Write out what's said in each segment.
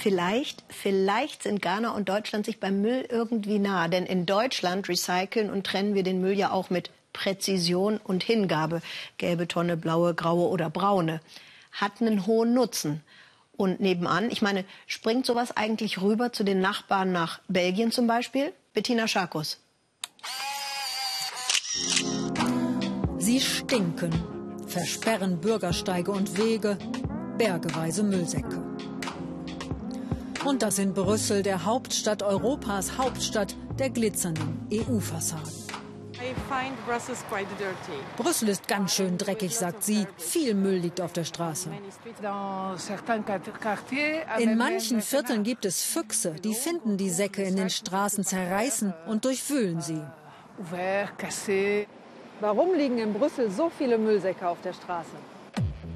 Vielleicht, vielleicht sind Ghana und Deutschland sich beim Müll irgendwie nah. Denn in Deutschland recyceln und trennen wir den Müll ja auch mit Präzision und Hingabe. Gelbe Tonne, blaue, graue oder braune. Hat einen hohen Nutzen. Und nebenan, ich meine, springt sowas eigentlich rüber zu den Nachbarn nach Belgien zum Beispiel? Bettina Scharkus. Sie stinken, versperren Bürgersteige und Wege, bergeweise Müllsäcke. Und das in Brüssel, der Hauptstadt Europas, Hauptstadt der glitzernden EU-Fassaden. Brüssel ist ganz schön dreckig, sagt sie. Viel Müll liegt auf der Straße. In manchen Vierteln gibt es Füchse, die finden die Säcke in den Straßen, zerreißen und durchwühlen sie. Warum liegen in Brüssel so viele Müllsäcke auf der Straße?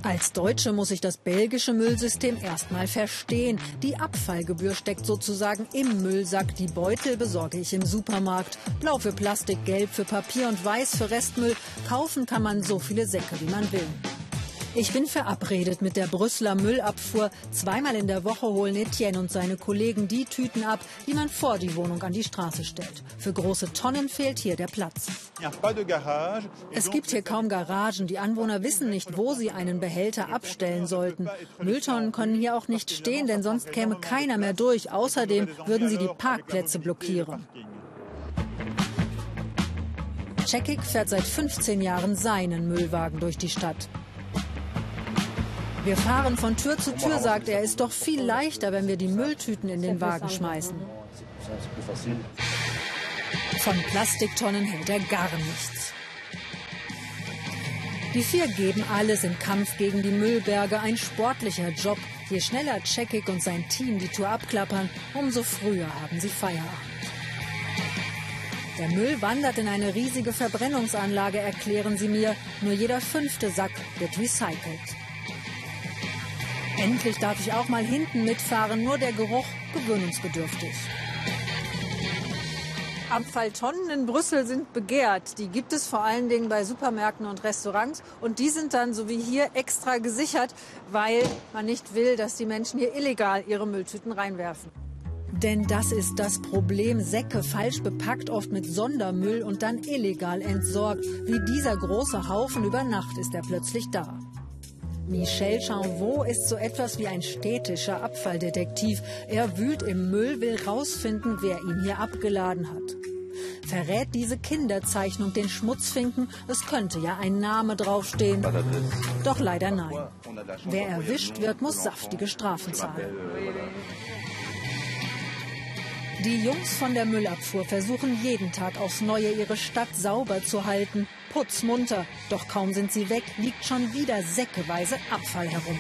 Als Deutsche muss ich das belgische Müllsystem erstmal verstehen. Die Abfallgebühr steckt sozusagen im Müllsack. Die Beutel besorge ich im Supermarkt. Blau für Plastik, gelb für Papier und weiß für Restmüll. Kaufen kann man so viele Säcke, wie man will. Ich bin verabredet mit der Brüsseler Müllabfuhr. Zweimal in der Woche holen Etienne und seine Kollegen die Tüten ab, die man vor die Wohnung an die Straße stellt. Für große Tonnen fehlt hier der Platz. Es gibt hier kaum Garagen. Die Anwohner wissen nicht, wo sie einen Behälter abstellen sollten. Mülltonnen können hier auch nicht stehen, denn sonst käme keiner mehr durch. Außerdem würden sie die Parkplätze blockieren. Cekik fährt seit 15 Jahren seinen Müllwagen durch die Stadt. Wir fahren von Tür zu Tür, sagt er. Ist doch viel leichter, wenn wir die Mülltüten in den Wagen schmeißen. Von Plastiktonnen hält er gar nichts. Die vier geben alles im Kampf gegen die Müllberge. Ein sportlicher Job. Je schneller Cekik und sein Team die Tour abklappern, umso früher haben sie Feierabend. Der Müll wandert in eine riesige Verbrennungsanlage, erklären sie mir. Nur jeder fünfte Sack wird recycelt. Endlich darf ich auch mal hinten mitfahren, nur der Geruch gewöhnungsbedürftig. Abfalltonnen in Brüssel sind begehrt. Die gibt es vor allen Dingen bei Supermärkten und Restaurants. Und die sind dann, so wie hier, extra gesichert, weil man nicht will, dass die Menschen hier illegal ihre Mülltüten reinwerfen. Denn das ist das Problem. Säcke falsch bepackt, oft mit Sondermüll und dann illegal entsorgt. Wie dieser große Haufen über Nacht ist er plötzlich da. Michel Chanvaux ist so etwas wie ein städtischer Abfalldetektiv. Er wühlt im Müll, will rausfinden, wer ihn hier abgeladen hat. Verrät diese Kinderzeichnung den Schmutzfinken? Es könnte ja ein Name draufstehen. Doch leider nein. Wer erwischt wird, muss saftige Strafen zahlen. Die Jungs von der Müllabfuhr versuchen jeden Tag aufs Neue ihre Stadt sauber zu halten. Putzmunter. Doch kaum sind sie weg, liegt schon wieder säckeweise Abfall herum.